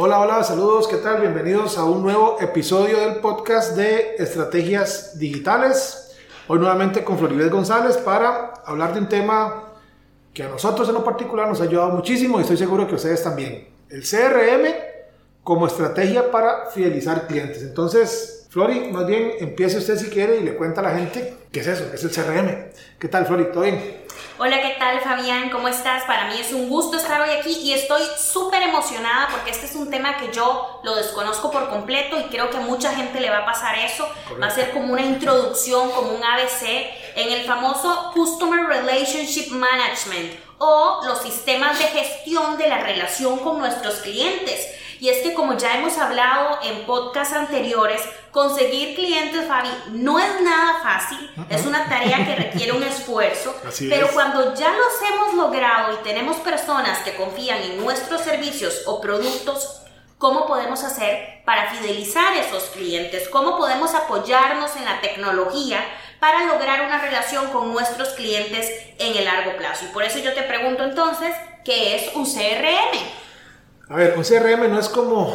Hola, hola, saludos, ¿qué tal? Bienvenidos a un nuevo episodio del podcast de Estrategias Digitales. Hoy nuevamente con Floribel González para hablar de un tema que a nosotros en lo particular nos ha ayudado muchísimo y estoy seguro que ustedes también. El CRM como estrategia para fidelizar clientes. Entonces, Flori, más bien empiece usted si quiere y le cuenta a la gente qué es eso, qué es el CRM. ¿Qué tal, Flori? ¿Todo bien? Hola, ¿qué tal Fabián? ¿Cómo estás? Para mí es un gusto estar hoy aquí y estoy súper emocionada porque este es un tema que yo lo desconozco por completo y creo que a mucha gente le va a pasar eso. Va a ser como una introducción, como un ABC en el famoso Customer Relationship Management o los sistemas de gestión de la relación con nuestros clientes. Y es que como ya hemos hablado en podcasts anteriores, conseguir clientes, Fabi, no es nada fácil, es una tarea que requiere un esfuerzo, pero cuando ya los hemos logrado y tenemos personas que confían en nuestros servicios o productos, ¿cómo podemos hacer para fidelizar a esos clientes? ¿Cómo podemos apoyarnos en la tecnología para lograr una relación con nuestros clientes en el largo plazo? Y por eso yo te pregunto entonces, ¿qué es un CRM? A ver, un CRM no es como...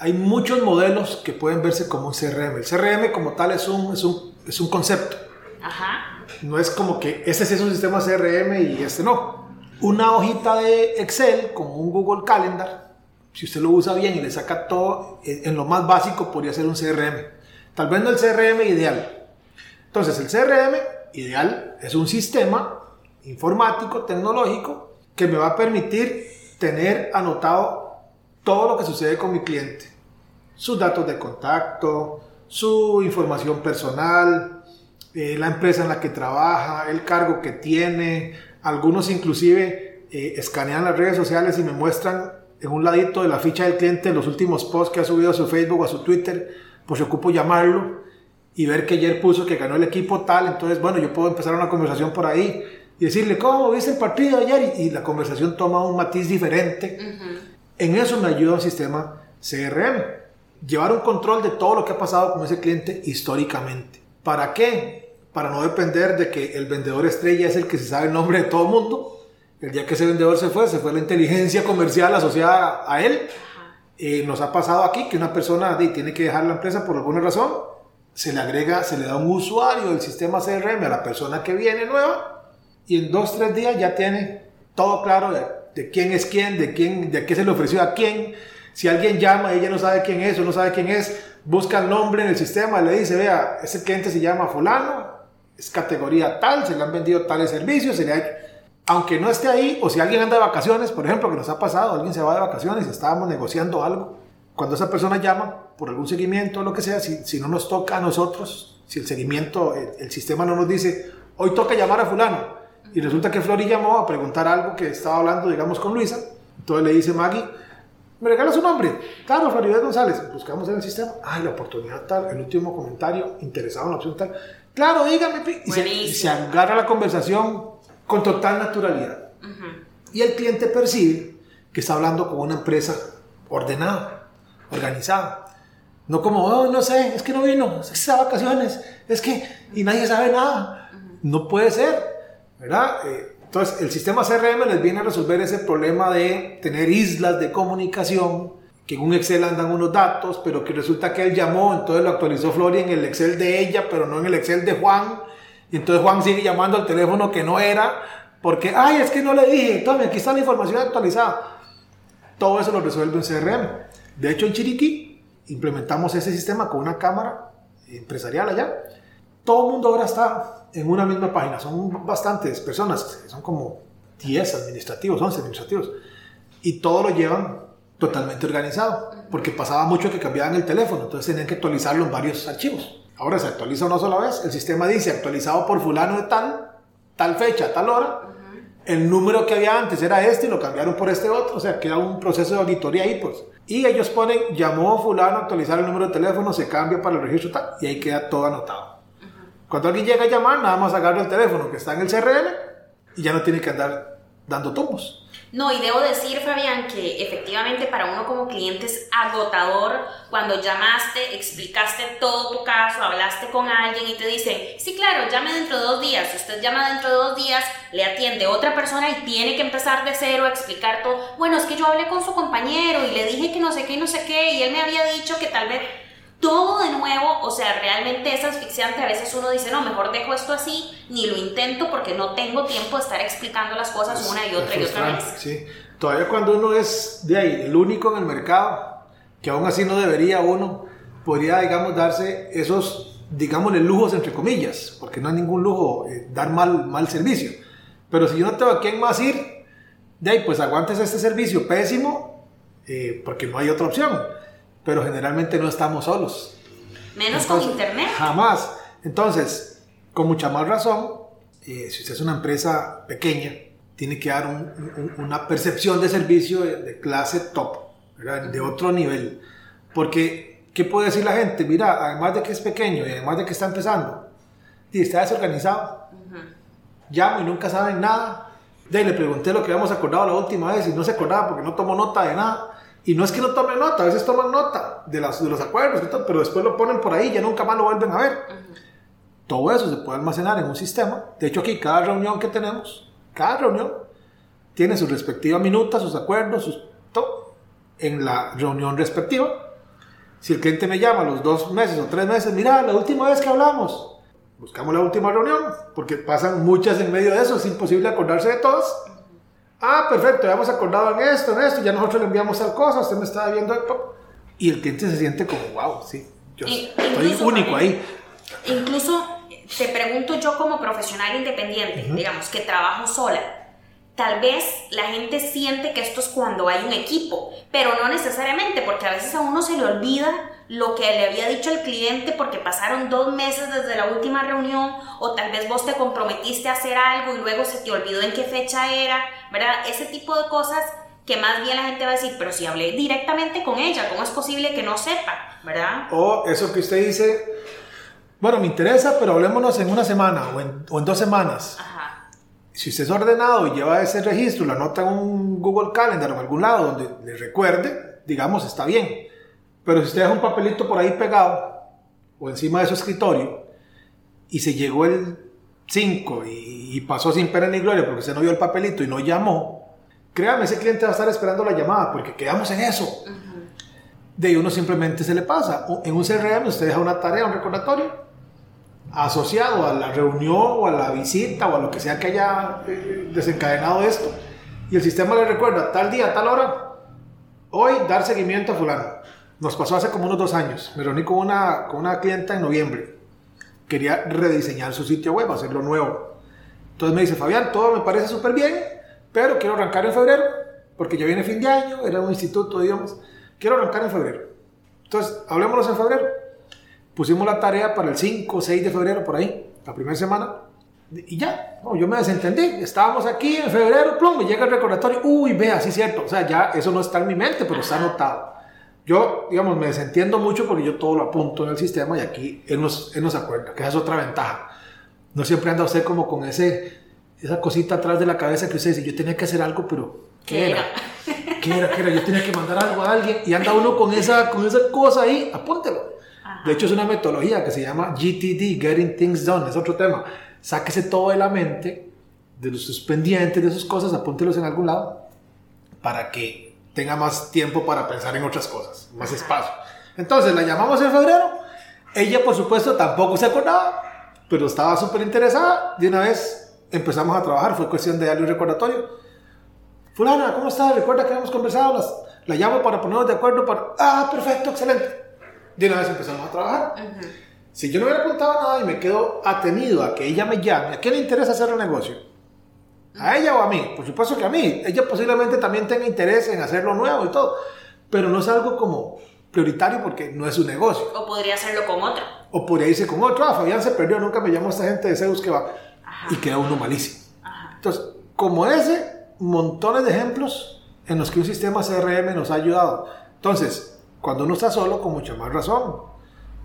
hay, muchos modelos que pueden verse como un CRM. El CRM como tal es un, es un, es un concepto. Ajá. No es como que este sí es un sistema CRM y este no. Una hojita de Excel como un Google Calendar, si usted lo usa bien y le saca todo en lo más básico, podría ser un CRM. Tal vez no el CRM ideal. Entonces, el CRM ideal es un sistema informático, tecnológico, que me va a permitir tener anotado todo lo que sucede con mi cliente. Sus datos de contacto, su información personal, eh, la empresa en la que trabaja, el cargo que tiene. Algunos inclusive eh, escanean las redes sociales y me muestran en un ladito de la ficha del cliente los últimos posts que ha subido a su Facebook o a su Twitter, pues se ocupo llamarlo y ver que ayer puso que ganó el equipo tal, entonces bueno, yo puedo empezar una conversación por ahí y decirle, ¿cómo viste el partido ayer? Y, la conversación toma un matiz diferente. En eso me ayuda un sistema CRM. Llevar un control de todo lo que ha pasado con ese cliente históricamente. ¿Para qué? Para no depender de que el vendedor estrella es el que se sabe el nombre de todo el mundo. El día que ese vendedor se fue, se fue la inteligencia comercial asociada a él. Eh, nos ha pasado aquí que una persona tiene que dejar la empresa por alguna razón. Se le agrega, se le da un usuario del sistema CRM a la persona que viene nueva y en dos, tres días ya tiene todo claro de, quién es quién, de, quién, de qué se le ofreció a quién. Si alguien llama ella no sabe quién es o no sabe quién es, busca el nombre en el sistema, le dice, vea, ese cliente se llama fulano, es categoría tal, se le han vendido tales servicios, se le aunque no esté ahí, o si alguien anda de vacaciones, por ejemplo, que nos ha pasado, alguien se va de vacaciones estábamos negociando algo, cuando esa persona llama por algún seguimiento o lo que sea, si, si, no nos toca a nosotros, si el seguimiento, el, el sistema no nos dice, hoy toca llamar a fulano, y resulta que Flori llamó a preguntar algo que estaba hablando, digamos, con Luisa. Entonces le dice Maggie, ¿me regala su nombre? Claro, Floribel González. Buscamos en el sistema. Ay, la oportunidad tal, el último comentario, interesado en la opción tal. Claro, dígame. Y se, y se, agarra la conversación con total naturalidad. Y el cliente percibe que está hablando con una empresa ordenada, organizada. No como, oh, no sé, es que no vino, es que está vacaciones, es que, y nadie sabe nada. No puede ser. ¿Verdad? Eh, entonces, el sistema CRM les viene a resolver ese problema de tener islas de comunicación, que en un Excel andan unos datos, pero que resulta que él llamó, entonces lo actualizó Flori en el Excel de ella, pero no en el Excel de Juan, y entonces Juan sigue llamando al teléfono que no era, porque, ay, es que no le dije, tome, aquí está la información actualizada. Todo eso lo resuelve un CRM. De hecho, en Chiriquí implementamos ese sistema con una cámara empresarial allá. Todo el mundo ahora está en una misma página. Son bastantes personas, son como 10 administrativos, 11 administrativos. Y todo lo llevan totalmente organizado, porque pasaba mucho que cambiaban el teléfono, entonces tenían que actualizarlo en varios archivos. Ahora se actualiza una sola vez, el sistema dice actualizado por fulano de tal, tal fecha, tal hora, el número que había antes era este y lo cambiaron por este otro, o sea, queda un proceso de auditoría ahí, pues. Y ellos ponen, llamó fulano a actualizar el número de teléfono, se cambia para el registro tal, y ahí queda todo anotado. Cuando alguien llega a llamar, nada más agarra el teléfono que está en el CRM y ya no tiene que andar dando tumbos. No, y debo decir, Fabián, que efectivamente para uno como cliente es agotador cuando llamaste, explicaste todo tu caso, hablaste con alguien y te dicen, sí, claro, llame dentro de dos días. Usted llama dentro de dos días, le atiende otra persona y tiene que empezar de cero a explicar todo. Bueno, es que yo hablé con su compañero y le dije que no sé qué y no sé qué, y él me había dicho que tal vez todo de nuevo, o sea, realmente es asfixiante. A veces uno dice, no, mejor dejo esto así, ni lo intento porque no tengo tiempo de estar explicando las cosas una y otra y otra vez. Sí, todavía cuando uno es de ahí, el único en el mercado, que aún así no debería uno, podría, digamos, darse esos, digámosle, lujos entre comillas, porque no hay ningún lujo eh, dar mal, mal servicio. Pero si yo no tengo a quién más ir, de ahí, pues aguantes este servicio pésimo, eh, porque no hay otra opción pero generalmente no estamos solos. Menos con internet. Jamás. Entonces, con mucha más razón, eh, si usted es una empresa pequeña, tiene que dar una percepción de servicio de, clase top, de otro nivel. Porque, ¿qué puede decir la gente? Mira, además de que es pequeño y además de que está empezando, y está desorganizado, llamo y nunca saben nada. De ahí le pregunté lo que habíamos acordado la última vez y no se acordaba porque no tomó nota de nada. Y no es que no tomen nota, a veces toman nota de, las, de los acuerdos, pero después lo ponen por ahí ya nunca más lo vuelven a ver. Todo eso se puede almacenar en un sistema. De hecho, aquí cada reunión que tenemos, cada reunión, tiene su respectiva minuta, sus acuerdos, sus, todo, en la reunión respectiva. Si el cliente me llama a los dos meses o tres meses, mira, la última vez que hablamos, buscamos la última reunión, porque pasan muchas en medio de eso, es imposible acordarse de todas. Ah, perfecto, ya hemos acordado en esto, en esto, ya nosotros le enviamos tal cosa, usted me está viendo. Y el cliente se siente como, wow, sí, yo estoy único ahí. Incluso te pregunto yo como profesional independiente, digamos, que trabajo sola. Tal vez la gente siente que esto es cuando hay un equipo, pero no necesariamente, porque a veces a uno se le olvida lo que le había dicho el cliente porque pasaron dos meses desde la última reunión o tal vez vos te comprometiste a hacer algo y luego se te olvidó en qué fecha era, ¿verdad? Ese tipo de cosas que más bien la gente va a decir, pero si hablé directamente con ella, ¿cómo es posible que no sepa, ¿verdad? O eso que usted dice, bueno, me interesa, pero hablémonos en una semana o en, o en dos semanas. Ajá. Si usted es ordenado y lleva ese registro, lo anota en un Google Calendar o en algún lado donde le recuerde, digamos, está bien pero si usted deja un papelito por ahí pegado o encima de su escritorio y se llegó el 5 y, pasó sin pena ni gloria porque usted no vio el papelito y no llamó, créame, ese cliente va a estar esperando la llamada porque quedamos en eso. De ahí uno simplemente se le pasa. En un CRM usted deja una tarea, un recordatorio asociado a la reunión o a la visita o a lo que sea que haya eh, desencadenado esto. Y el sistema le recuerda tal día, tal hora, hoy dar seguimiento a fulano. Nos pasó hace como unos dos años. Me reuní con una, con una clienta en noviembre. Quería rediseñar su sitio web, hacerlo nuevo. Entonces me dice, Fabián, todo me parece súper bien, pero quiero arrancar en febrero, porque ya viene fin de año, era un instituto idiomas. Quiero arrancar en febrero. Entonces, hablémonos en febrero. Pusimos la tarea para el 5 o 6 de febrero, por ahí, la primera semana. Y ya, yo me desentendí. Estábamos aquí en febrero, plum, me llega el recordatorio. Uy, vea, sí es cierto. O sea, ya eso no está en mi mente, pero está anotado. Yo, digamos, me desentiendo mucho porque yo todo lo apunto en el sistema y aquí él nos, él nos acuerda, que esa es otra ventaja. No siempre anda usted como con ese, esa cosita atrás de la cabeza que usted dice, yo tenía que hacer algo, pero ¿qué, era? ¿Qué era? ¿Qué era? Yo tenía que mandar algo a alguien y anda uno con esa, con esa cosa ahí, apúntelo. De hecho, es una metodología que se llama GTD, Getting Things Done, es otro tema. Sáquese todo de la mente, de sus pendientes, de sus cosas, apúntelos en algún lado, para que tenga más tiempo para pensar en otras cosas, más espacio. Entonces la llamamos en febrero. Ella, por supuesto, tampoco se acordaba, pero estaba súper interesada. De una vez empezamos a trabajar, fue cuestión de darle un recordatorio. Fulana, ¿cómo estás? Recuerda que hemos conversado. la llamo para ponernos de acuerdo para. Ah, perfecto, excelente. De una vez empezamos a trabajar. Si yo no hubiera contado nada y me quedo atenido a que ella me llame, ¿a quién le interesa hacer el negocio? ¿A ella o a mí? Por supuesto que a mí. Ella posiblemente también tenga interés en hacerlo nuevo y todo. Pero no es algo como prioritario porque no es su negocio. O podría hacerlo con otro. O podría irse con otro. Ah, Fabián se perdió, nunca me llamó esta gente de Zeus que va. Y queda uno malísimo. Entonces, como ese, montones de ejemplos en los que un sistema CRM nos ha ayudado. Entonces, cuando uno está solo, con mucha más razón,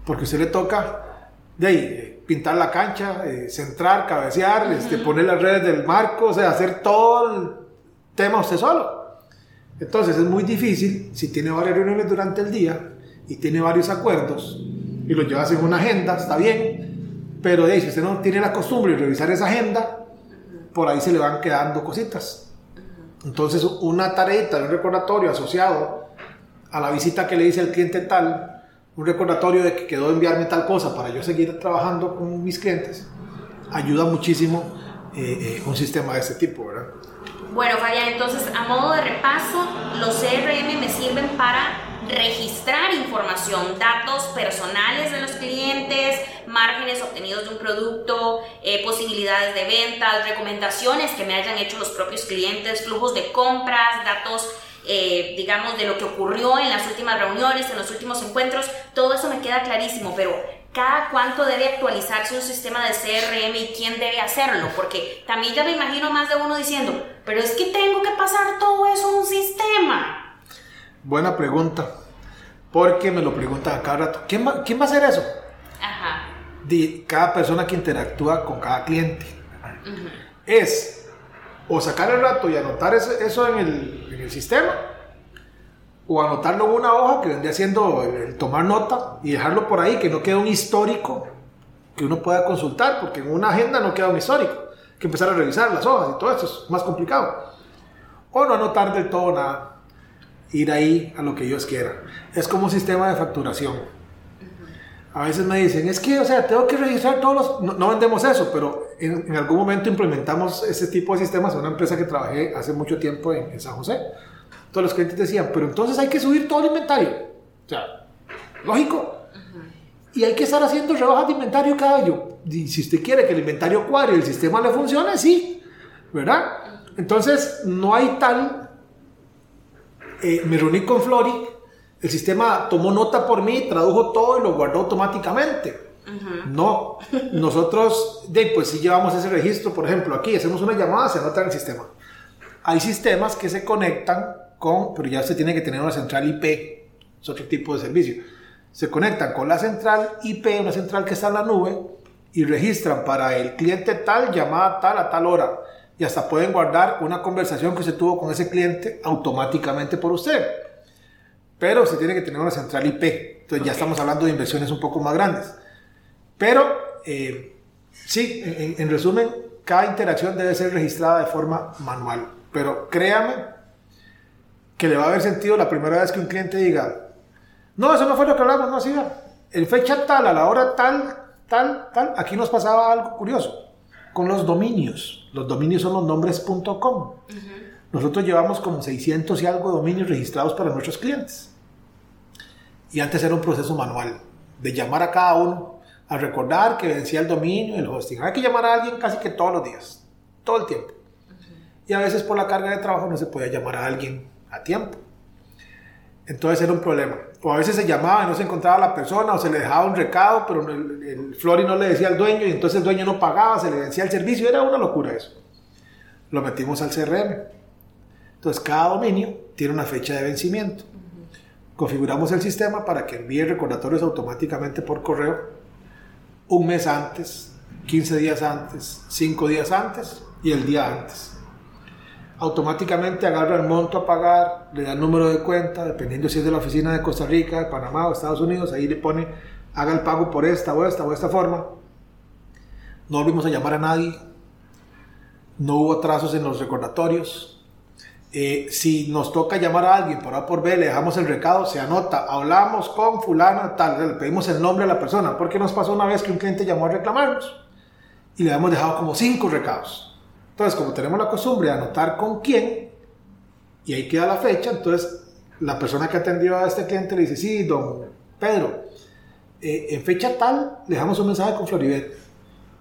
porque usted le toca de ahí, pintar la cancha, eh, centrar, cabecear, este, poner las redes del marco, o sea, hacer todo el tema usted solo. Entonces es muy difícil si tiene varias reuniones durante el día y tiene varios acuerdos y los llevas en una agenda, está bien, pero de ahí, si usted no tiene la costumbre de revisar esa agenda, por ahí se le van quedando cositas. Entonces, una tareita, un recordatorio asociado a la visita que le dice el cliente tal, un recordatorio de que quedó de enviarme tal cosa para yo seguir trabajando con mis clientes, ayuda muchísimo eh, eh, un sistema de este tipo, ¿verdad? Bueno, Fabián, entonces, a modo de repaso, los CRM me sirven para registrar información, datos personales de los clientes, márgenes obtenidos de un producto, eh, posibilidades de ventas, recomendaciones que me hayan hecho los propios clientes, flujos de compras, datos, eh, digamos, de lo que ocurrió en las últimas reuniones, en los últimos encuentros, todo eso me queda clarísimo, pero cada cuánto debe actualizarse un sistema de CRM y quién debe hacerlo, porque también ya me imagino más de uno diciendo, pero es que tengo que pasar todo eso a un sistema. Buena pregunta. Porque me lo preguntan a cada rato. ¿Quién va, quién va a hacer eso? Ajá. cada persona que interactúa con cada cliente. Es o sacar el rato y anotar eso en el, sistema, o anotarlo en una hoja que vendría siendo el, tomar nota y dejarlo por ahí, que no quede un histórico que uno pueda consultar, porque en una agenda no queda un histórico. Que empezar a revisar las hojas y todo esto es más complicado. O no anotar del todo nada ir ahí a lo que ellos quieran. Es como un sistema de facturación. A veces me dicen, es que, o sea, tengo que registrar todos los... No, vendemos eso, pero en, algún momento implementamos ese tipo de sistemas en una empresa que trabajé hace mucho tiempo en, San José. Todos los clientes decían, pero entonces hay que subir todo el inventario. O sea, lógico. Y hay que estar haciendo rebajas de inventario cada año. Y si usted quiere que el inventario cuadre y el sistema le funcione, sí. ¿Verdad? Entonces, no hay tal eh, me reuní con Flori, el sistema tomó nota por mí, tradujo todo y lo guardó automáticamente. No, nosotros, de, pues si llevamos ese registro, por ejemplo, aquí hacemos una llamada, se anota en el sistema. Hay sistemas que se conectan con, pero ya se tiene que tener una central IP, es otro tipo de servicio. Se conectan con la central IP, una central que está en la nube, y registran para el cliente tal, llamada tal a tal hora y hasta pueden guardar una conversación que se tuvo con ese cliente automáticamente por usted. Pero se tiene que tener una central IP. Entonces ya estamos hablando de inversiones un poco más grandes. Pero eh, sí, en, resumen, cada interacción debe ser registrada de forma manual. Pero créame que le va a haber sentido la primera vez que un cliente diga, no, eso no fue lo que hablamos, no, así En fecha tal, a la hora tal, tal, tal, aquí nos pasaba algo curioso con los dominios. Los dominios son los nombres.com. Nosotros llevamos como 600 y algo dominios registrados para nuestros clientes. Y antes era un proceso manual de llamar a cada uno a recordar que vencía el dominio, el hosting. Hay que llamar a alguien casi que todos los días, todo el tiempo. Y a veces por la carga de trabajo no se podía llamar a alguien a tiempo. Entonces era un problema. O a veces se llamaba y no se encontraba la persona, o se le dejaba un recado, pero el, el Flori no le decía al dueño y entonces el dueño no pagaba, se le vencía el servicio. Era una locura eso. Lo metimos al CRM. Entonces cada dominio tiene una fecha de vencimiento. Configuramos el sistema para que envíe recordatorios automáticamente por correo un mes antes, 15 días antes, 5 días antes y el día antes automáticamente agarra el monto a pagar, le da el número de cuenta, dependiendo si es de la oficina de Costa Rica, de Panamá o Estados Unidos, ahí le pone, haga el pago por esta o esta o esta forma. No volvimos a llamar a nadie, no hubo atrasos en los recordatorios. Eh, si nos toca llamar a alguien por A por B, le dejamos el recado, se anota, hablamos con fulano, tal, le pedimos el nombre a la persona, porque nos pasó una vez que un cliente llamó a reclamarnos y le habíamos dejado como cinco recados. Entonces, como tenemos la costumbre de anotar con quién, y ahí queda la fecha, entonces la persona que atendió a este cliente le dice, sí, don Pedro, eh, en fecha tal le dejamos un mensaje con Floribet.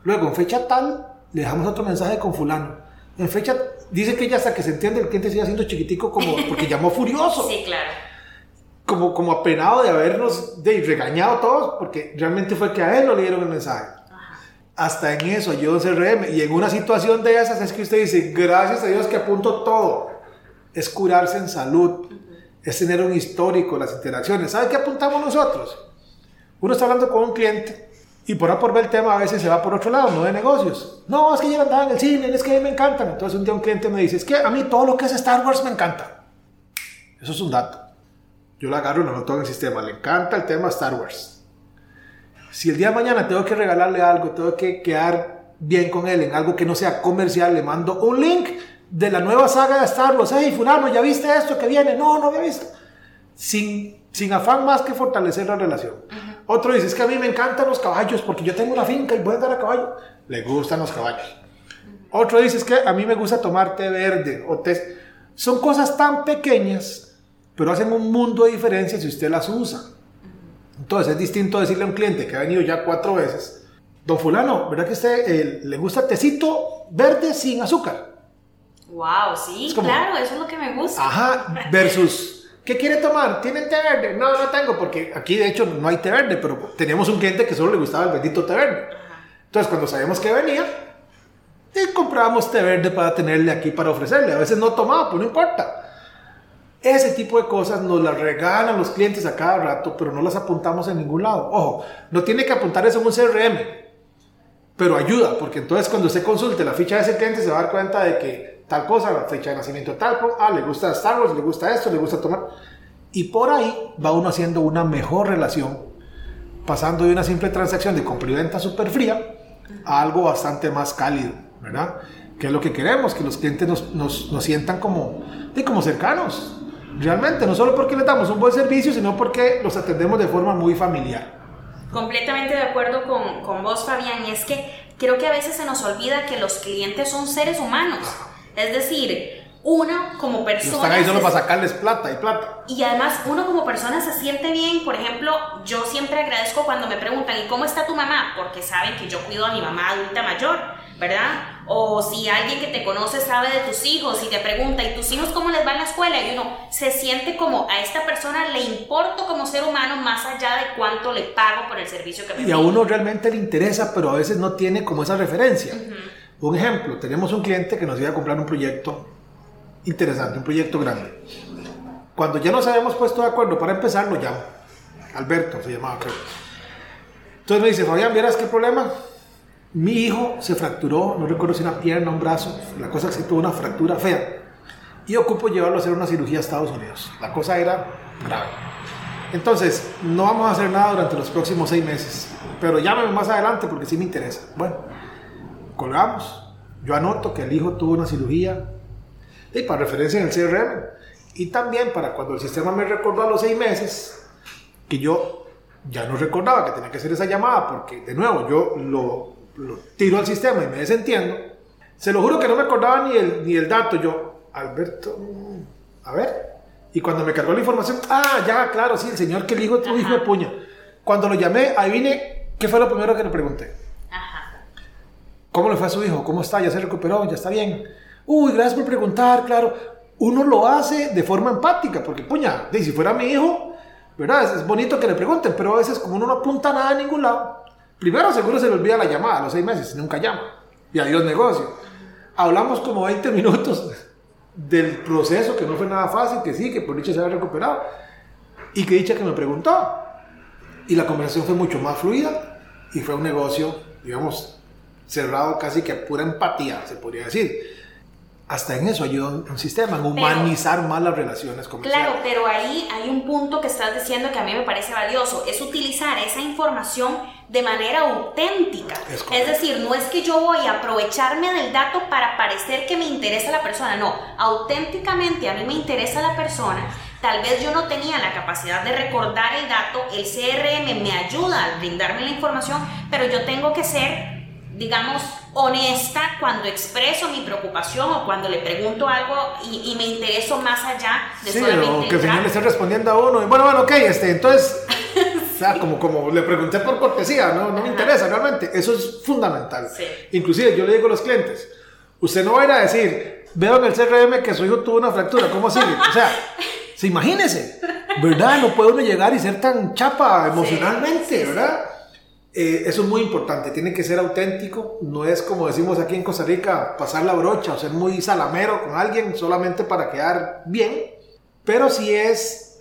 Luego, en fecha tal, le dejamos otro mensaje con fulano. En fecha, dice que ya hasta que se entiende el cliente sigue haciendo chiquitico como porque llamó furioso. Sí, claro. Como, como apenado de habernos de, regañado todos, porque realmente fue que a él no le dieron el mensaje hasta en eso ayuda un CRM. Y en una situación de esas es que usted dice, gracias a Dios que apunto todo. Es curarse en salud, es tener un histórico, las interacciones. ¿Sabe qué apuntamos nosotros? Uno está hablando con un cliente y por A por ver el tema a veces se va por otro lado, no de negocios. No, es que yo andaba en el cine, es que a mí me encantan. Entonces un día un cliente me dice, es que a mí todo lo que es Star Wars me encanta. Eso es un dato. Yo lo agarro y lo anoto en el sistema. Le encanta el tema Star Wars. Si el día de mañana tengo que regalarle algo, tengo que quedar bien con él en algo que no sea comercial, le mando un link de la nueva saga de Star Wars. Hey, fulano, ¿ya viste esto que viene? No, no había visto. Sin, sin afán más que fortalecer la relación. Otro dice, es que a mí me encantan los caballos porque yo tengo una finca y voy a andar a caballo. Le gustan los caballos. Otro dice, es que a mí me gusta tomar té verde o té... Son cosas tan pequeñas, pero hacen un mundo de diferencia si usted las usa. Entonces es distinto decirle a un cliente que ha venido ya cuatro veces, don fulano, ¿verdad que a usted eh, le gusta tecito verde sin azúcar? Wow, sí, claro, eso es lo que me gusta. Ajá, versus... ¿Qué quiere tomar? ¿Tienen té verde? No, no tengo, porque aquí de hecho no hay té verde, pero teníamos un cliente que solo le gustaba el bendito té verde. Entonces, cuando sabíamos que venía, eh, comprábamos té verde para tenerle aquí para ofrecerle. A veces no tomaba, pues no importa. Ese tipo de cosas nos las regalan los clientes a cada rato, pero no las apuntamos en ningún lado. Ojo, no tiene que apuntar eso en un CRM, pero ayuda, porque entonces cuando usted consulte la ficha de ese cliente se va a dar cuenta de que tal cosa, la fecha de nacimiento tal, ah, le gusta Star Wars, le gusta esto, le gusta tomar. Y por ahí va uno haciendo una mejor relación, pasando de una simple transacción de compra y venta súper fría a algo bastante más cálido, ¿verdad? Que es lo que queremos, que los clientes nos, nos, nos sientan como, como cercanos, Realmente, no solo porque les damos un buen servicio, sino porque los atendemos de forma muy familiar. Completamente de acuerdo con, con vos, Fabián. Y es que creo que a veces se nos olvida que los clientes son seres humanos. Es decir, uno como persona. están ahí solo para sacarles plata y plata. Y además, uno como persona se siente bien. Por ejemplo, yo siempre agradezco cuando me preguntan, ¿y cómo está tu mamá? Porque saben que yo cuido a mi mamá adulta mayor, ¿verdad? O si alguien que te conoce sabe de tus hijos y te pregunta, ¿y tus hijos cómo les va en la escuela? Y uno se siente como a esta persona le importo como ser humano más allá de cuánto le pago por el servicio que me Y a uno realmente le interesa, pero a veces no tiene como esa referencia. Un ejemplo, tenemos un cliente que nos iba a comprar un proyecto interesante, un proyecto grande. Cuando ya nos habíamos puesto de acuerdo para empezar, lo llamo. Alberto se llamaba, creo. Entonces me dice, Fabián, ¿vieras qué problema? Mi hijo se fracturó, no recuerdo si una pierna, un brazo, la cosa es que tuvo una fractura fea. Y ocupo llevarlo a hacer una cirugía a Estados Unidos. La cosa era grave. Entonces, no vamos a hacer nada durante los próximos seis meses. Pero llámame más adelante porque sí me interesa. Bueno, colgamos. Yo anoto que el hijo tuvo una cirugía. Y para referencia en el CRM. Y también para cuando el sistema me recordó a los seis meses que yo ya no recordaba que tenía que hacer esa llamada porque, de nuevo, yo lo lo tiro al sistema y me desentiendo, se lo juro que no me acordaba ni el, ni el dato. Yo, Alberto, a ver. Y cuando me cargó la información, ah, ya, claro, sí, el señor que el hijo tu hijo de puña. Cuando lo llamé, ahí vine, ¿qué fue lo primero que le pregunté? ¿Cómo le fue a su hijo? ¿Cómo está? ¿Ya se recuperó? ¿Ya está bien? Uy, gracias por preguntar, claro. Uno lo hace de forma empática, porque puña, si fuera mi hijo, ¿verdad? Es, bonito que le pregunten, pero a veces como uno no apunta nada a ningún lado, Primero seguro se le olvida la llamada a los seis meses, nunca llama. Y adiós negocio. Hablamos como 20 minutos del proceso, que no fue nada fácil, que sí, que por dicha se había recuperado. Y que dicha que me preguntó. Y la conversación fue mucho más fluida y fue un negocio, digamos, cerrado casi que a pura empatía, se podría decir hasta en eso ayuda un sistema, en humanizar más las relaciones comerciales. Claro, pero ahí hay un punto que estás diciendo que a mí me parece valioso, es utilizar esa información de manera auténtica. Es, decir, no es que yo voy a aprovecharme del dato para parecer que me interesa la persona, no, auténticamente a mí me interesa la persona. Tal vez yo no tenía la capacidad de recordar el dato, el CRM me ayuda a brindarme la información, pero yo tengo que ser digamos, honesta cuando expreso mi preocupación o cuando le pregunto algo y, me intereso más allá de sí, solamente que el señor le esté respondiendo a uno. Y bueno, bueno, ok, este, entonces, o sea, como, como le pregunté por cortesía, no, no me interesa realmente. Eso es fundamental. Inclusive yo le digo a los clientes, usted no va a ir a decir, veo en el CRM que su hijo tuvo una fractura, ¿cómo sigue? O sea, se imagínese, ¿verdad? No puede uno llegar y ser tan chapa emocionalmente, ¿verdad? Eh, eso es muy importante, tiene que ser auténtico, no es como decimos aquí en Costa Rica, pasar la brocha o ser muy salamero con alguien solamente para quedar bien, pero sí es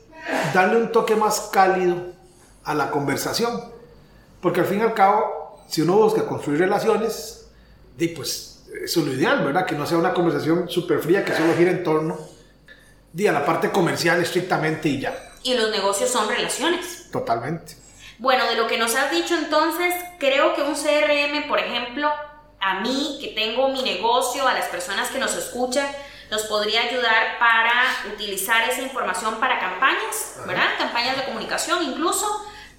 darle un toque más cálido a la conversación, porque al fin y al cabo, si uno busca construir relaciones, pues eso es lo ideal, ¿verdad? Que no sea una conversación súper fría que solo gira en torno a la parte comercial estrictamente y ya. Y los negocios son relaciones. Totalmente. Bueno, de lo que nos has dicho entonces, creo que un CRM, por ejemplo, a mí que tengo mi negocio, a las personas que nos escuchan, nos podría ayudar para utilizar esa información para campañas, ¿verdad? Campañas de comunicación incluso,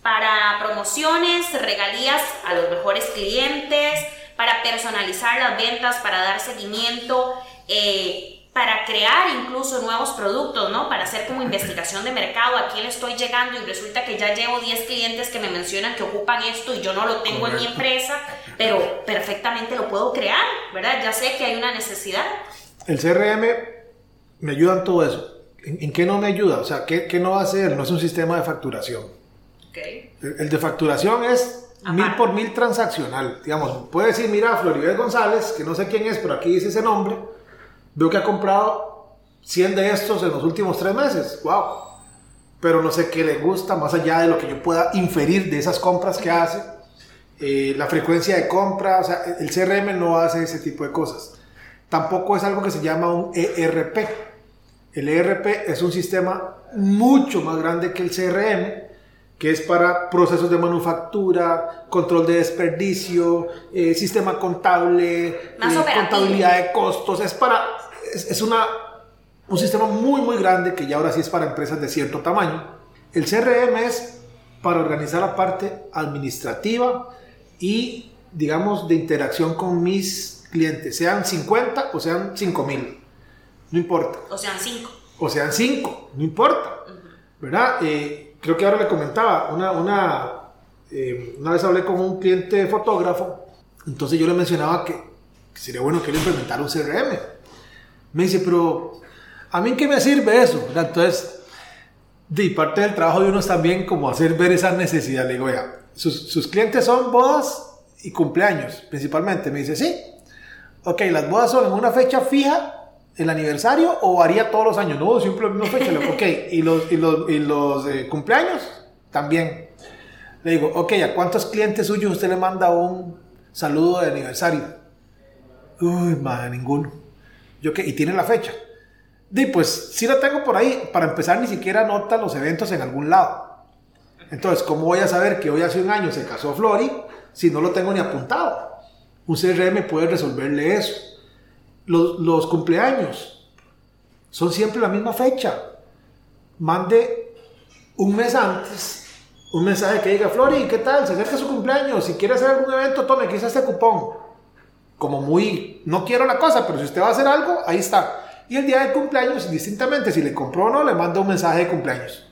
para promociones, regalías a los mejores clientes, para personalizar las ventas, para dar seguimiento. Eh, para crear incluso nuevos productos, ¿no? Para hacer como investigación de mercado, a quién estoy llegando y resulta que ya llevo 10 clientes que me mencionan que ocupan esto y yo no lo tengo en mi empresa, pero perfectamente lo puedo crear, ¿verdad? Ya sé que hay una necesidad. El CRM me ayuda en todo eso. ¿En, qué no me ayuda? O sea, ¿qué, ¿qué, no va a hacer? No es un sistema de facturación. Okay. El, de facturación es mil por mil transaccional. Digamos, puede decir, mira, Floribel González, que no sé quién es, pero aquí dice ese nombre Veo que ha comprado 100 de estos en los últimos tres meses. ¡Wow! Pero no sé qué le gusta, más allá de lo que yo pueda inferir de esas compras que hace. Eh, la frecuencia de compra, o sea, el CRM no hace ese tipo de cosas. Tampoco es algo que se llama un ERP. El ERP es un sistema mucho más grande que el CRM que es para procesos de manufactura, control de desperdicio, eh, sistema contable, eh, contabilidad de costos. Es para, es, una, un sistema muy, muy grande que ya ahora sí es para empresas de cierto tamaño. El CRM es para organizar la parte administrativa y, digamos, de interacción con mis clientes, sean 50 o sean 5 mil, no importa. O sean 5. O sean 5, no importa, ¿verdad? Eh, creo que ahora le comentaba, una, una, eh, una vez hablé con un cliente fotógrafo, entonces yo le mencionaba que, sería bueno que él implementara un CRM. Me dice, pero ¿a mí qué me sirve eso? Entonces, de parte del trabajo de uno es también como hacer ver esa necesidad. Le digo, oiga, sus, sus clientes son bodas y cumpleaños, principalmente. Me dice, sí. Ok, las bodas son en una fecha fija el aniversario o varía todos los años? No, siempre la misma fecha. ok, ¿y los, y los, y los eh, cumpleaños? También. Le digo, ok, ¿a cuántos clientes suyos usted le manda un saludo de aniversario? Uy, madre, ninguno. Yo qué, y tiene la fecha. Di, pues sí la tengo por ahí. Para empezar, ni siquiera anota los eventos en algún lado. Entonces, ¿cómo voy a saber que hoy hace un año se casó Flori si no lo tengo ni apuntado? Un CRM puede resolverle eso los, cumpleaños son siempre la misma fecha. Mande un mes antes un mensaje que diga, Flori, ¿qué tal? Se acerca su cumpleaños, si quiere hacer algún evento, tome quizás este cupón. Como muy, no quiero la cosa, pero si usted va a hacer algo, ahí está. Y el día de cumpleaños, distintamente, si le compró o no, le manda un mensaje de cumpleaños.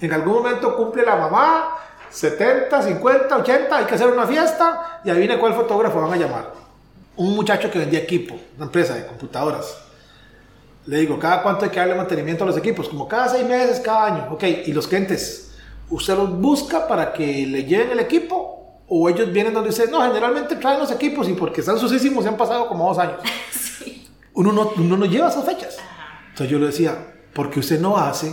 En algún momento cumple la mamá, 70, 50, 80, hay que hacer una fiesta y ahí viene cuál fotógrafo van a llamar un muchacho que vendía equipo, una empresa de computadoras. Le digo, ¿cada cuánto hay que darle mantenimiento a los equipos? Como cada seis meses, cada año. Ok, y los clientes, ¿usted los busca para que le lleven el equipo? ¿O ellos vienen donde dice, no, generalmente traen los equipos y porque están sucesivos se han pasado como dos años? Uno, no, uno no lleva esas fechas. Entonces yo le decía, ¿por qué usted no hace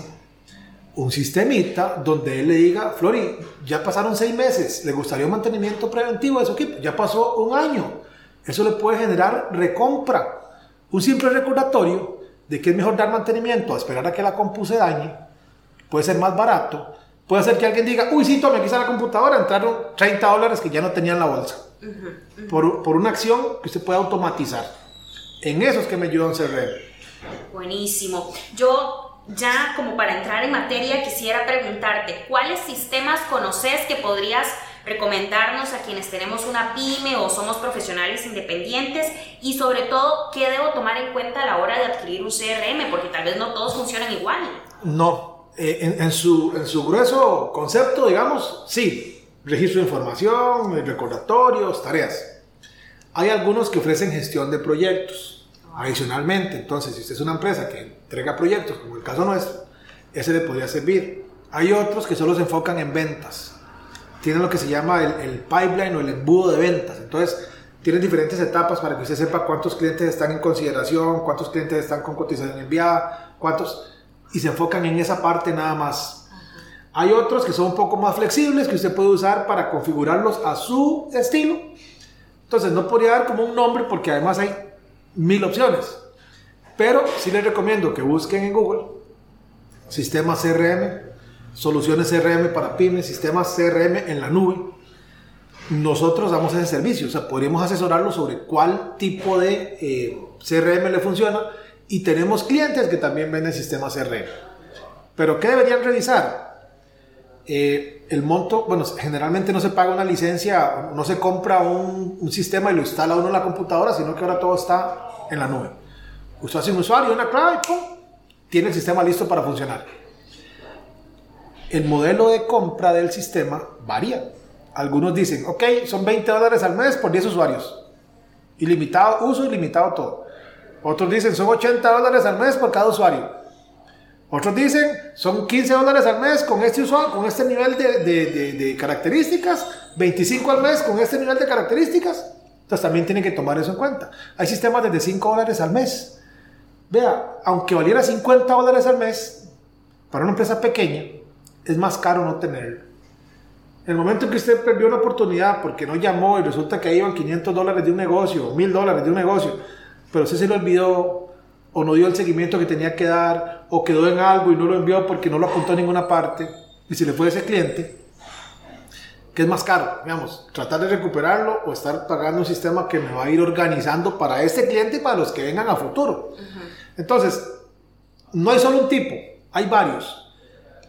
un sistemita donde él le diga, Flori, ya pasaron seis meses, ¿le gustaría un mantenimiento preventivo de su equipo? Ya pasó un año eso le puede generar recompra. Un simple recordatorio de que es mejor dar mantenimiento a esperar a que la compu se dañe. Puede ser más barato. Puede ser que alguien diga, uy, sí, tome, aquí está la computadora. Entraron 30 dólares que ya no tenía en la bolsa. Por, por, una acción que usted puede automatizar. En eso es que me ayuda un CRM. Buenísimo. Yo ya como para entrar en materia quisiera preguntarte, ¿cuáles sistemas conoces que podrías recomendarnos a quienes tenemos una pyme o somos profesionales independientes y sobre todo qué debo tomar en cuenta a la hora de adquirir un CRM, porque tal vez no todos funcionan igual. No, eh, en, su, en su grueso concepto, digamos, sí, registro de información, recordatorios, tareas. Hay algunos que ofrecen gestión de proyectos. Adicionalmente, entonces, si usted es una empresa que entrega proyectos, como el caso nuestro, ese le podría servir. Hay otros que solo se enfocan en ventas tienen lo que se llama el, el pipeline o el embudo de ventas. Entonces, tienen diferentes etapas para que usted sepa cuántos clientes están en consideración, cuántos clientes están con cotización enviada, cuántos, y se enfocan en esa parte nada más. Hay otros que son un poco más flexibles que usted puede usar para configurarlos a su estilo. Entonces no podría dar como un nombre porque además hay mil opciones. Pero sí les recomiendo que busquen en Google sistemas CRM, soluciones CRM para pymes, sistemas CRM en la nube nosotros damos ese servicio, o sea, podríamos asesorarlo sobre cuál tipo de eh, CRM le funciona y tenemos clientes que también venden sistemas CRM. Pero ¿qué deberían revisar? Eh, el monto, bueno, generalmente no se paga una licencia, no se compra un, sistema y lo instala uno en la computadora, sino que ahora todo está en la nube. Usted hace un usuario, una clave, ¡pum! tiene el sistema listo para funcionar. El modelo de compra del sistema varía. Algunos dicen, ok, son 20 dólares al mes por 10 usuarios. Ilimitado uso, ilimitado todo. Otros dicen, son 80 dólares al mes por cada usuario. Otros dicen, son 15 dólares al mes con este usuario, con este nivel de, de, de, características, 25 al mes con este nivel de características. Entonces también tienen que tomar eso en cuenta. Hay sistemas desde 5 dólares al mes. Vea, aunque valiera 50 dólares al mes, para una empresa pequeña, es más caro no tenerlo. En el momento en que usted perdió una oportunidad porque no llamó y resulta que iban 500 dólares de un negocio, 1000 dólares de un negocio, pero usted se lo olvidó o no dio el seguimiento que tenía que dar o quedó en algo y no lo envió porque no lo apuntó en ninguna parte y se le fue ese cliente, ¿qué es más caro? Digamos, tratar de recuperarlo o estar pagando un sistema que me va a ir organizando para este cliente y para los que vengan a futuro. Entonces, no hay solo un tipo, hay varios.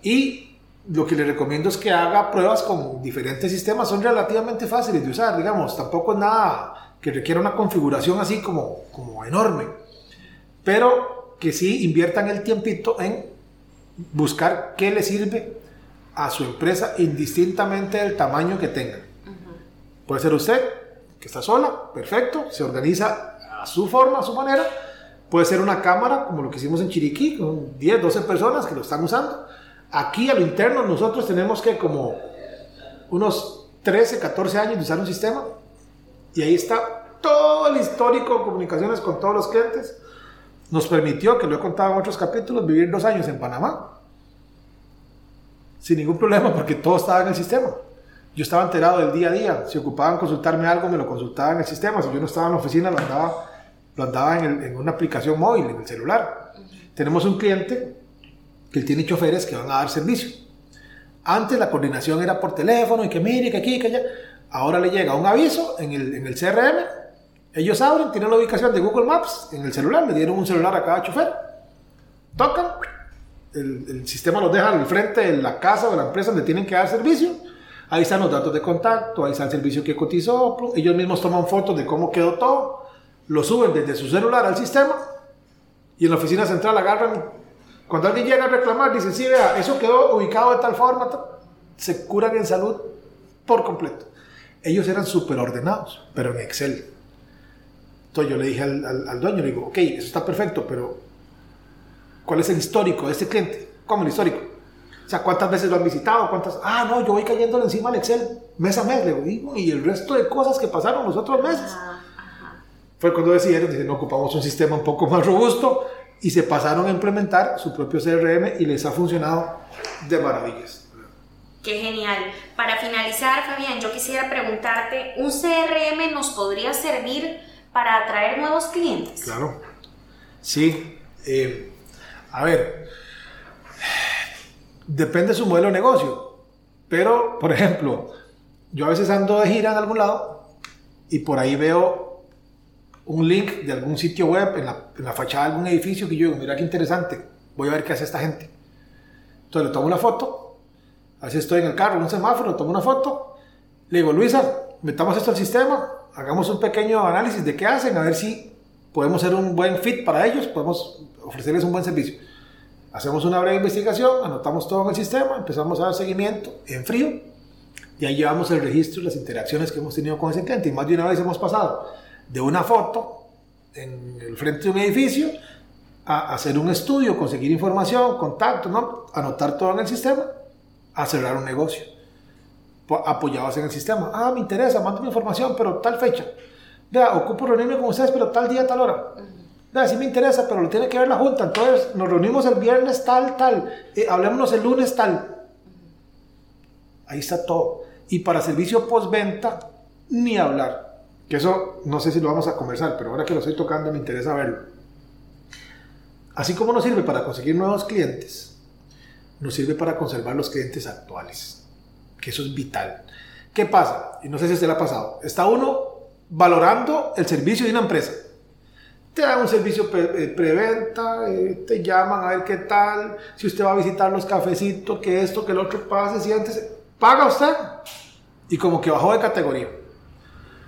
Y lo que le recomiendo es que haga pruebas con diferentes sistemas, son relativamente fáciles de usar, digamos, tampoco es nada que requiera una configuración así como, como enorme, pero que sí inviertan el tiempito en buscar qué le sirve a su empresa indistintamente del tamaño que tenga. Puede ser usted, que está sola, perfecto, se organiza a su forma, a su manera. Puede ser una cámara, como lo que hicimos en Chiriquí, con 10, 12 personas que lo están usando Aquí a lo interno nosotros tenemos que como unos 13, 14 años de usar un sistema y ahí está todo el histórico de comunicaciones con todos los clientes. Nos permitió, que lo he contado en otros capítulos, vivir dos años en Panamá sin ningún problema porque todo estaba en el sistema. Yo estaba enterado del día a día. Si ocupaban consultarme algo, me lo consultaban en el sistema. Si yo no estaba en la oficina, lo andaba, lo andaba en, en una aplicación móvil, en el celular. Tenemos un cliente que tiene choferes que van a dar servicio. Antes la coordinación era por teléfono y que mire, que aquí, que allá. Ahora le llega un aviso en el, en el CRM. Ellos abren, tienen la ubicación de Google Maps en el celular, le dieron un celular a cada chofer. Tocan, el, el sistema los deja al frente de la casa o de la empresa donde tienen que dar servicio. Ahí están los datos de contacto, ahí está el servicio que cotizó. Ellos mismos toman fotos de cómo quedó todo, lo suben desde su celular al sistema y en la oficina central agarran cuando alguien llega a reclamar, dice, sí, vea, eso quedó ubicado de tal forma, se curan en salud por completo. Ellos eran súper ordenados, pero en Excel. Entonces yo le dije al, dueño, le digo, ok, eso está perfecto, pero ¿cuál es el histórico de este cliente? ¿Cómo el histórico? O sea, ¿cuántas veces lo han visitado? ¿Cuántas? Ah, no, yo voy cayéndole encima al Excel mes a mes, le digo, y el resto de cosas que pasaron los otros meses. Fue cuando decidieron, dice, no ocupamos un sistema un poco más robusto, y se pasaron a implementar su propio CRM y les ha funcionado de maravillas. Qué genial. Para finalizar, Fabián, yo quisiera preguntarte, ¿un CRM nos podría servir para atraer nuevos clientes? Claro. Sí. Eh, a ver, depende de su modelo de negocio. Pero, por ejemplo, yo a veces ando de gira en algún lado y por ahí veo un link de algún sitio web en la, fachada de algún edificio que yo digo, mira qué interesante, voy a ver qué hace esta gente. Entonces le tomo una foto, así estoy en el carro, en un semáforo, tomo una foto, le digo, Luisa, metamos esto al sistema, hagamos un pequeño análisis de qué hacen, a ver si podemos ser un buen fit para ellos, podemos ofrecerles un buen servicio. Hacemos una breve investigación, anotamos todo en el sistema, empezamos a dar seguimiento en frío, y ahí llevamos el registro, las interacciones que hemos tenido con ese cliente, y más de una vez hemos pasado de una foto en el frente de un edificio a hacer un estudio, conseguir información, contacto, ¿no? anotar todo en el sistema, a cerrar un negocio. apoyados en el sistema. Ah, me interesa, mando mi información, pero tal fecha. Vea, ocupo reunirme con ustedes, pero tal día, tal hora. Vea, sí me interesa, pero lo tiene que ver la Junta. Entonces, nos reunimos el viernes tal, tal. Eh, hablémonos el lunes tal. Ahí está todo. Y para servicio postventa, ni hablar. Que eso no sé si lo vamos a conversar, pero ahora que lo estoy tocando me interesa verlo. Así como nos sirve para conseguir nuevos clientes, nos sirve para conservar los clientes actuales. Que eso es vital. ¿Qué pasa? Y no sé si se le ha pasado. Está uno valorando el servicio de una empresa. Te dan un servicio eh, preventa, eh, te llaman a ver qué tal, si usted va a visitar los cafecitos, que esto, que el otro pase, si antes paga usted y como que bajó de categoría.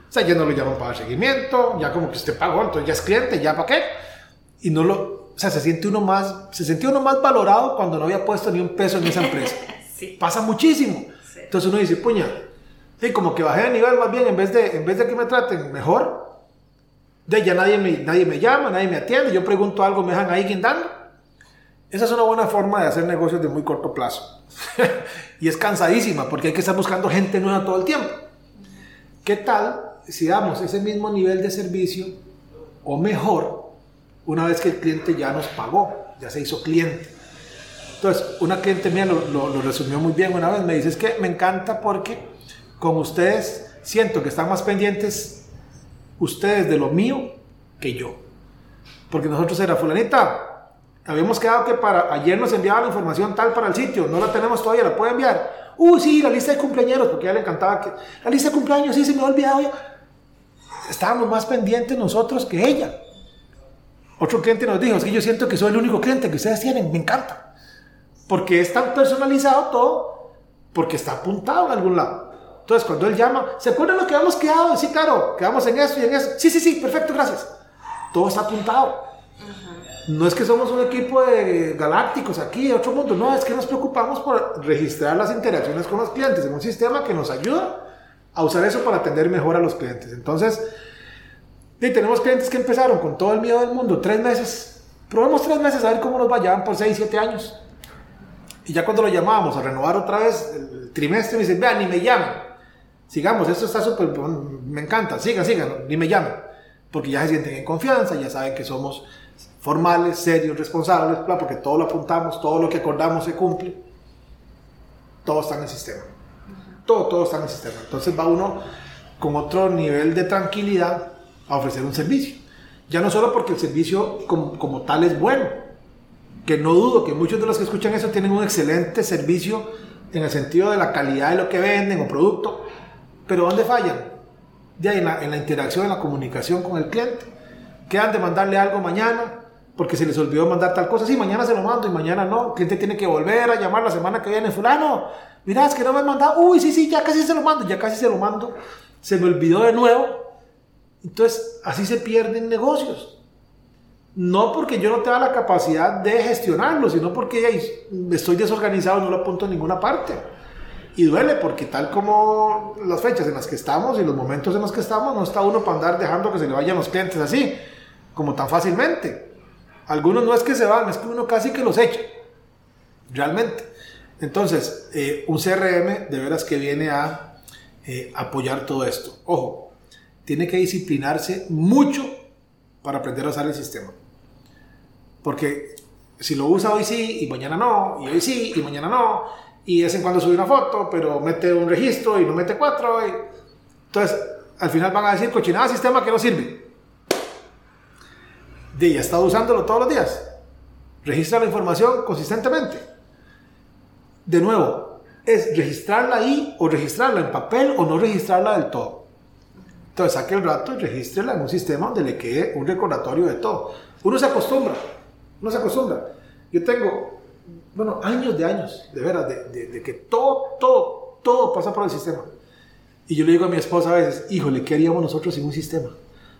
O sea, ya no lo llaman para seguimiento, ya como que usted pagó, entonces ya es cliente, ya para qué. Y no lo, o sea, se siente uno más, se sentía uno más valorado cuando no había puesto ni un peso en esa empresa. Pasa muchísimo. Entonces uno dice, puña, Sí, como que bajé de nivel más bien, en vez de, en vez de que me traten mejor, de ya nadie me, nadie me llama, nadie me atiende, yo pregunto algo, me dejan ahí guindando. Esa es una buena forma de hacer negocios de muy corto plazo. y es cansadísima porque hay que estar buscando gente nueva todo el tiempo. ¿Qué tal si damos ese mismo nivel de servicio o mejor una vez que el cliente ya nos pagó, ya se hizo cliente? Entonces, una cliente mía lo, resumió muy bien una vez, me dice, es que me encanta porque con ustedes siento que están más pendientes ustedes de lo mío que yo. Porque nosotros era fulanita, habíamos quedado que para ayer nos enviaba la información tal para el sitio, no la tenemos todavía, la puede enviar. Uy, sí, la lista de cumpleaños, porque a ella le encantaba que la lista de cumpleaños, sí, se me ha olvidado ya. Estábamos más pendientes nosotros que ella. Otro cliente nos dijo, es que yo siento que soy el único cliente que ustedes tienen, me encanta. Porque es tan personalizado todo, porque está apuntado en algún lado. Entonces, cuando él llama, ¿se acuerdan lo que habíamos quedado? Sí, claro, quedamos en eso y en eso. Sí, sí, sí, perfecto, gracias. Todo está apuntado. No es que somos un equipo de galácticos aquí, de otro mundo. No, es que nos preocupamos por registrar las interacciones con los clientes en un sistema que nos ayuda a usar eso para atender mejor a los clientes. Entonces, y tenemos clientes que empezaron con todo el miedo del mundo, tres meses. Probemos tres meses a ver cómo nos vayan por seis, siete años. Y ya cuando lo llamábamos a renovar otra vez el trimestre, me dicen, vean, ni me llaman sigamos, esto está súper, me encanta, sigan, sigan, ni me llamen, porque ya se sienten en confianza, ya saben que somos formales, serios, responsables, porque todo lo apuntamos, todo lo que acordamos se cumple, todo está en el sistema, todo, todo está en el sistema. Entonces va uno con otro nivel de tranquilidad a ofrecer un servicio. Ya no solo porque el servicio como, como tal es bueno, que no dudo que muchos de los que escuchan eso tienen un excelente servicio en el sentido de la calidad de lo que venden o producto, pero ¿dónde fallan? De ahí en la, interacción, en la comunicación con el cliente. Quedan de mandarle algo mañana porque se les olvidó mandar tal cosa. Sí, mañana se lo mando y mañana no. El cliente tiene que volver a llamar la semana que viene. Fulano, mira, es que no me han mandado. Uy, sí, sí, ya casi se lo mando, ya casi se lo mando. Se me olvidó de nuevo. Entonces, así se pierden negocios. No porque yo no tenga la capacidad de gestionarlo, sino porque estoy desorganizado no lo apunto en ninguna parte. Y duele porque tal como las fechas en las que estamos y los momentos en los que estamos, no está uno para andar dejando que se le vayan los clientes así, como tan fácilmente. Algunos no es que se van, es que uno casi que los echa, realmente. Entonces, eh, un CRM de veras que viene a eh, apoyar todo esto. Ojo, tiene que disciplinarse mucho para aprender a usar el sistema. Porque si lo usa hoy sí y mañana no, y hoy sí y mañana no, y de vez en cuando sube una foto, pero mete un registro y no mete cuatro. Y... Entonces, al final van a decir cochinada sistema que no sirve. De ya está usándolo todos los días. Registra la información consistentemente. De nuevo, es registrarla ahí o registrarla en papel o no registrarla del todo. Entonces saque el rato y regístrela en un sistema donde le quede un recordatorio de todo. Uno se acostumbra, uno se acostumbra. Yo tengo bueno, años de años, de veras, de, que todo, todo, todo pasa por el sistema. Y yo le digo a mi esposa a veces, híjole, ¿qué haríamos nosotros sin un sistema?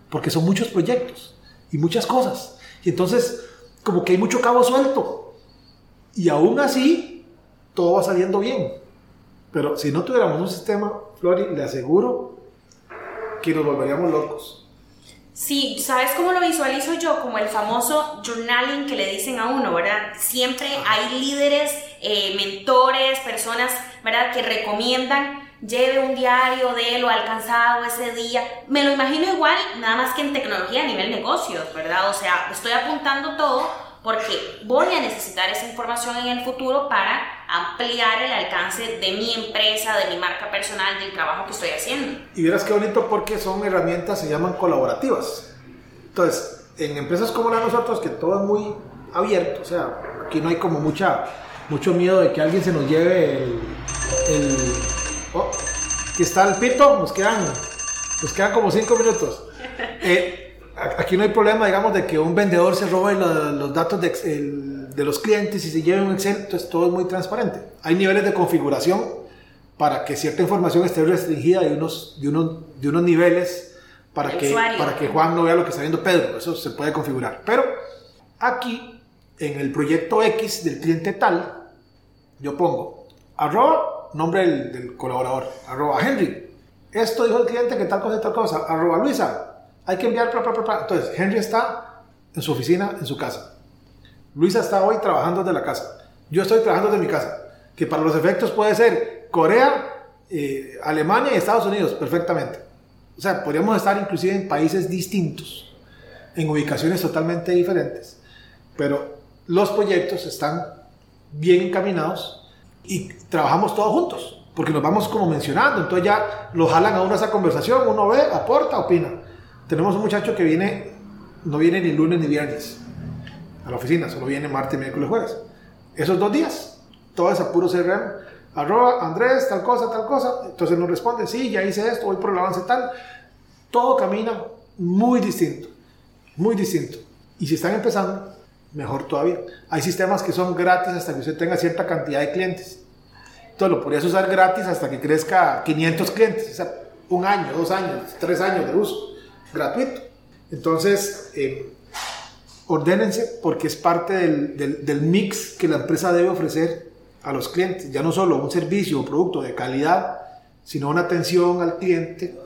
Porque son muchos proyectos y muchas cosas. Y entonces, como que hay mucho cabo suelto. Y aún así, todo va saliendo bien. Pero si no tuviéramos un sistema, Flori, le aseguro que nos volveríamos locos. Sí, ¿sabes cómo lo visualizo yo? Como el famoso journaling que le dicen a uno, ¿verdad? Siempre hay líderes, eh, mentores, personas, ¿verdad? Que recomiendan lleve un diario de lo alcanzado ese día. Me lo imagino igual, nada más que en tecnología a nivel negocios, ¿verdad? O sea, estoy apuntando todo porque voy a necesitar esa información en el futuro para ampliar el alcance de mi empresa, de mi marca personal, del trabajo que estoy haciendo. Y verás qué bonito porque son herramientas, se llaman colaborativas. Entonces, en empresas como la de nosotros, que todo es muy abierto, o sea, aquí no hay como mucha, mucho miedo de que alguien se nos lleve el... oh, aquí está el pito, nos quedan, nos quedan como cinco minutos. Eh, aquí no hay problema, digamos, de que un vendedor se robe los, datos de, de, los clientes y se lleve un Excel, entonces todo es muy transparente. Hay niveles de configuración para que cierta información esté restringida de unos, de unos, de unos niveles para que, para que Juan no vea lo que está viendo Pedro, eso se puede configurar. Pero aquí, en el proyecto X del cliente tal, yo pongo arroba, nombre del, del colaborador, arroba Henry. Esto dijo el cliente que tal cosa y tal cosa, arroba Luisa, hay que enviar, Entonces, Henry está en su oficina, en su casa. Luisa está hoy trabajando desde la casa. Yo estoy trabajando desde mi casa. Que para los efectos puede ser Corea, eh, Alemania y Estados Unidos, perfectamente. O sea, podríamos estar inclusive en países distintos, en ubicaciones totalmente diferentes. Pero los proyectos están bien encaminados y trabajamos todos juntos, porque nos vamos como mencionando. Entonces ya lo jalan a uno esa conversación, uno ve, aporta, opina. Tenemos un muchacho que viene, no viene ni lunes ni viernes a la oficina, solo viene martes, miércoles, jueves. Esos dos días, todo es a puro CRM. Arroba Andrés, tal cosa, tal cosa. Entonces nos responde, sí, ya hice esto, voy por el avance tal. Todo camina muy distinto, muy distinto. Y si están empezando, mejor todavía. Hay sistemas que son gratis hasta que usted tenga cierta cantidad de clientes. Entonces lo podrías usar gratis hasta que crezca 500 clientes, o sea, un año, dos años, tres años de uso gratuito. Entonces, eh, ordénense porque es parte del, del, mix que la empresa debe ofrecer a los clientes. Ya no solo un servicio o producto de calidad, sino una atención al cliente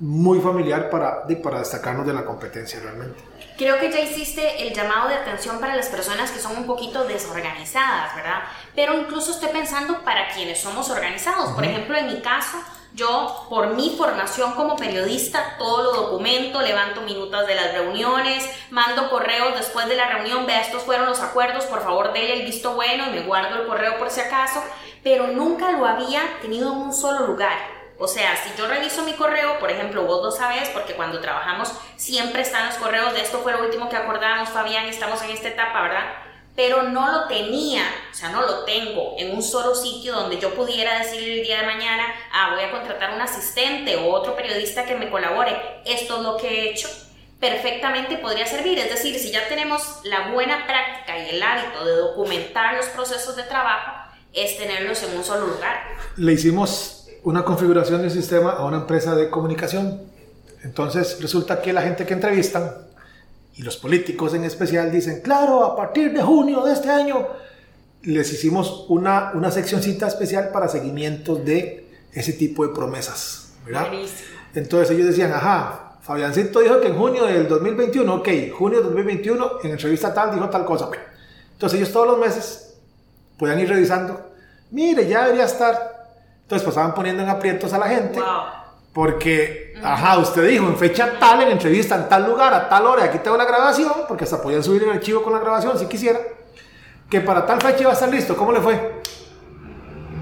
muy familiar para, para destacarnos de la competencia realmente. Creo que ya hiciste el llamado de atención para las personas que son un poquito desorganizadas, ¿verdad? Pero incluso estoy pensando para quienes somos organizados. Por ejemplo, en mi caso, yo, por mi formación como periodista, todo lo documento, levanto minutas de las reuniones, mando correos después de la reunión, vea, estos fueron los acuerdos, por favor, déle el visto bueno y me guardo el correo por si acaso, pero nunca lo había tenido en un solo lugar. O sea, si yo reviso mi correo, por ejemplo, vos lo sabés, porque cuando trabajamos siempre están los correos de esto fue lo último que acordamos, Fabián, estamos en esta etapa, ¿verdad? Pero no lo tenía, o sea, no lo tengo en un solo sitio donde yo pudiera decir el día de mañana, ah, voy a contratar un asistente o otro periodista que me colabore, esto es lo que he hecho, perfectamente podría servir. Es decir, si ya tenemos la buena práctica y el hábito de documentar los procesos de trabajo, es tenerlos en un solo lugar. Le hicimos una configuración del sistema a una empresa de comunicación. Entonces resulta que la gente que entrevistan y los políticos en especial dicen, claro, a partir de junio de este año, les hicimos una, una seccioncita especial para seguimientos de ese tipo de promesas, ¿verdad? Entonces ellos decían, ajá, Fabiancito dijo que en junio del 2021, ok, junio del 2021, en entrevista tal, dijo tal cosa. Entonces ellos todos los meses podían ir revisando, mire, ya debería estar. Entonces pasaban poniendo en aprietos a la gente. Porque, ajá, usted dijo en fecha tal, en entrevista, en tal lugar, a tal hora, aquí tengo la grabación, porque hasta podían subir el archivo con la grabación si quisiera, que para tal fecha iba a estar listo. ¿Cómo le fue?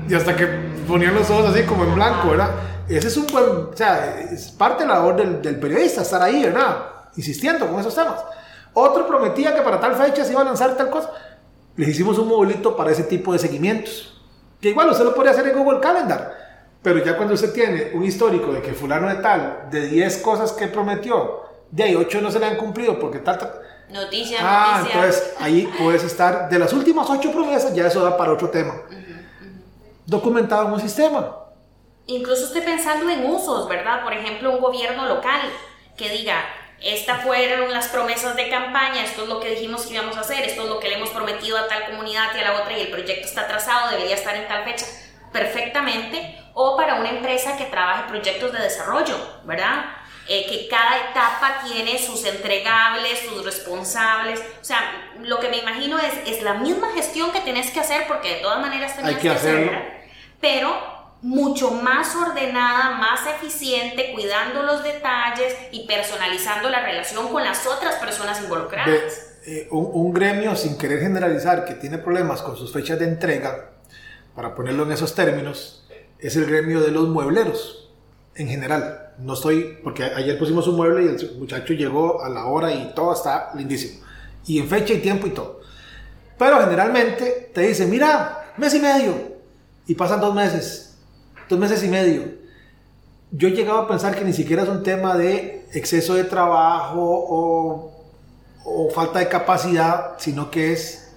Y hasta que ponían los ojos así como en blanco, ¿verdad? Ese es un buen, o sea, es parte de la labor del, del periodista, estar ahí, ¿verdad? Insistiendo con esos temas. Otro prometía que para tal fecha se iba a lanzar tal cosa. Les hicimos un modulito para ese tipo de seguimientos. Que igual usted lo podría hacer en Google Calendar pero ya cuando usted tiene un histórico de que fulano de tal, de 10 cosas que prometió, de ahí 8 no se le han cumplido porque tal... tal noticia, ah, entonces ahí puedes estar, de las últimas 8 promesas, ya eso da para otro tema. Documentado en un sistema. Incluso estoy pensando en usos, ¿verdad? Por ejemplo, un gobierno local que diga, estas fueron las promesas de campaña, esto es lo que dijimos que íbamos a hacer, esto es lo que le hemos prometido a tal comunidad y a la otra y el proyecto está trazado, debería estar en tal fecha perfectamente, o para una empresa que trabaje proyectos de desarrollo, ¿verdad? Eh, que cada etapa tiene sus entregables, sus responsables. O sea, lo que me imagino es, es la misma gestión que tienes que hacer, porque de todas maneras tenías que, hacer, pero mucho más ordenada, más eficiente, cuidando los detalles y personalizando la relación con las otras personas involucradas. Eh, un, gremio, sin querer generalizar, que tiene problemas con sus fechas de entrega, para ponerlo en esos términos, es el gremio de los muebleros, en general. No estoy, porque ayer pusimos un mueble y el muchacho llegó a la hora y todo está lindísimo. Y en fecha y tiempo y todo. Pero generalmente te dice, mira, mes y medio. Y pasan dos meses, dos meses y medio. Yo he llegado a pensar que ni siquiera es un tema de exceso de trabajo o, o falta de capacidad, sino que es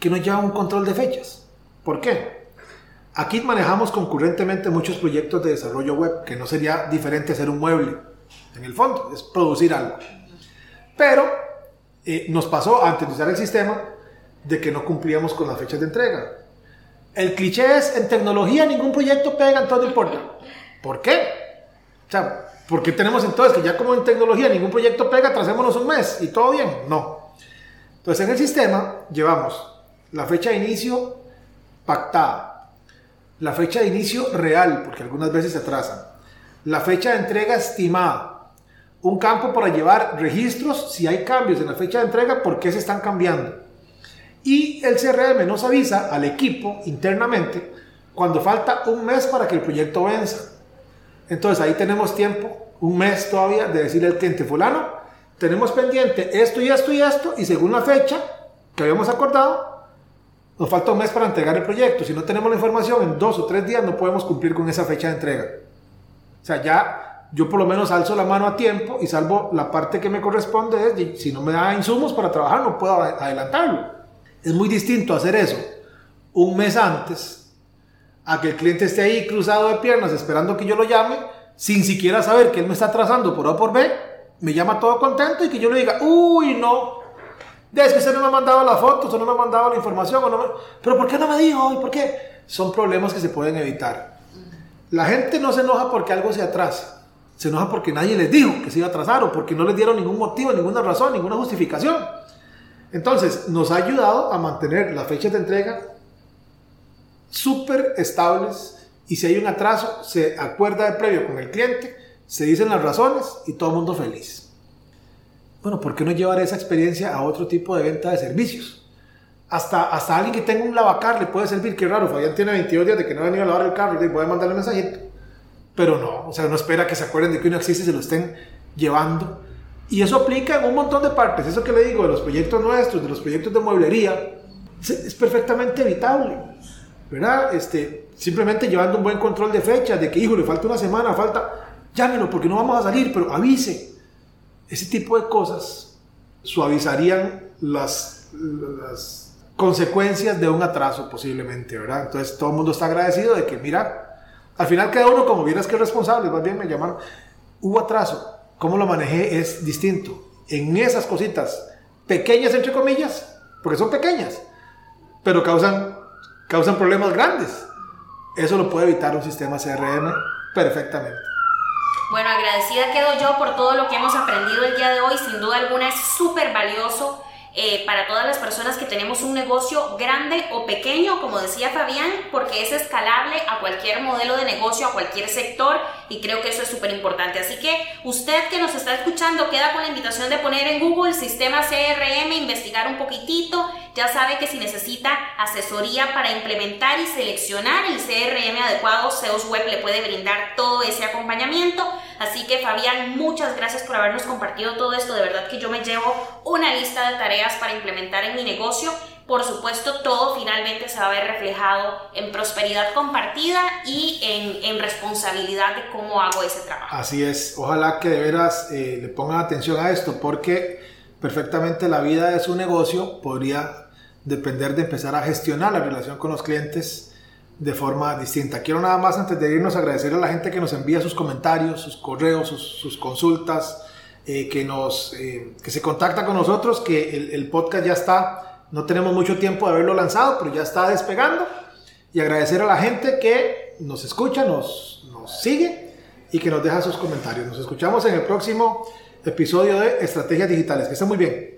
que no lleva un control de fechas. ¿Por qué? Aquí manejamos concurrentemente muchos proyectos de desarrollo web, que no sería diferente hacer un mueble. En el fondo, es producir algo. Pero eh, nos pasó antes de usar el sistema de que no cumplíamos con las fechas de entrega. El cliché es, en tecnología ningún proyecto pega, entonces no importa. ¿Por qué? O sea, ¿por qué tenemos entonces que ya como en tecnología ningún proyecto pega, tracémonos un mes y todo bien? No. Entonces en el sistema llevamos la fecha de inicio pactada, la fecha de inicio real, porque algunas veces se atrasan, la fecha de entrega estimada, un campo para llevar registros si hay cambios en la fecha de entrega, por qué se están cambiando y el CRM nos avisa al equipo internamente cuando falta un mes para que el proyecto venza. Entonces ahí tenemos tiempo, un mes todavía, de decirle al cliente fulano, tenemos pendiente esto y esto y esto, y según la fecha que habíamos acordado, nos falta un mes para entregar el proyecto. Si no tenemos la información en dos o tres días, no podemos cumplir con esa fecha de entrega. O sea, ya yo por lo menos alzo la mano a tiempo y salvo la parte que me corresponde, si no me da insumos para trabajar, no puedo adelantarlo. Es muy distinto hacer eso un mes antes a que el cliente esté ahí cruzado de piernas esperando que yo lo llame sin siquiera saber que él me está trazando por A por B, me llama todo contento y que yo le diga, uy, no, es que usted no me ha mandado la foto, usted no me ha mandado la información, pero ¿por qué no me dijo? ¿Y por qué? Son problemas que se pueden evitar. La gente no se enoja porque algo se atrasa, se enoja porque nadie les dijo que se iba a atrasar o porque no les dieron ningún motivo, ninguna razón, ninguna justificación. Entonces, nos ha ayudado a mantener las fechas de entrega súper estables y si hay un atraso, se acuerda de previo con el cliente, se dicen las razones y todo el mundo feliz. Bueno, ¿por qué no llevar esa experiencia a otro tipo de venta de servicios? Hasta, hasta alguien que tenga un lavacar le puede servir, qué raro, Fabián tiene 22 días de que no ha venido a lavar el carro, y puede mandarle un mensajito. Pero no, o sea, no espera que se acuerden de que uno existe y se lo estén llevando y eso aplica en un montón de partes. Eso que le digo de los proyectos nuestros, de los proyectos de mueblería, es perfectamente evitable. ¿Verdad? Este, simplemente llevando un buen control de fechas, de que, hijo, le falta una semana, falta, llámelo porque no vamos a salir, pero avise. Ese tipo de cosas suavizarían las, consecuencias de un atraso posiblemente, ¿verdad? Entonces todo el mundo está agradecido de que, mira, al final cada uno como vieras que es responsable, más bien me llamaron, hubo atraso, cómo lo manejé es distinto. En esas cositas pequeñas, entre comillas, porque son pequeñas, pero causan, causan problemas grandes. Eso lo puede evitar un sistema CRM perfectamente. Bueno, agradecida quedo yo por todo lo que hemos aprendido el día de hoy. Sin duda alguna es súper valioso eh, para todas las personas que tenemos un negocio grande o pequeño, como decía Fabián, porque es escalable a cualquier modelo de negocio, a cualquier sector y creo que eso es súper importante. Así que usted que nos está escuchando queda con la invitación de poner en Google sistema CRM, investigar un poquitito, ya sabe que si necesita asesoría para implementar y seleccionar el CRM adecuado, SEOs Web le puede brindar todo ese acompañamiento. Así que Fabián, muchas gracias por habernos compartido todo esto. De verdad que yo me llevo una lista de tareas para implementar en mi negocio. Por supuesto, todo finalmente se va a ver reflejado en prosperidad compartida y en, responsabilidad de cómo hago ese trabajo. Así es. Ojalá que de veras eh, le pongan atención a esto porque perfectamente la vida de su negocio podría depender de empezar a gestionar la relación con los clientes de forma distinta. Quiero nada más antes de irnos agradecer a la gente que nos envía sus comentarios, sus correos, sus, consultas, eh, que, nos, eh, que se contacta con nosotros, que el, podcast ya está, no tenemos mucho tiempo de haberlo lanzado, pero ya está despegando. Y agradecer a la gente que nos escucha, nos, nos sigue y que nos deja sus comentarios. Nos escuchamos en el próximo episodio de Estrategias Digitales. Que estén muy bien.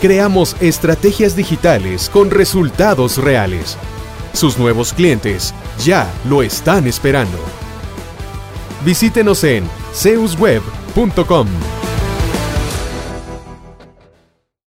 creamos estrategias digitales con resultados reales. Sus nuevos clientes ya lo están esperando. Visítenos en zeusweb.com.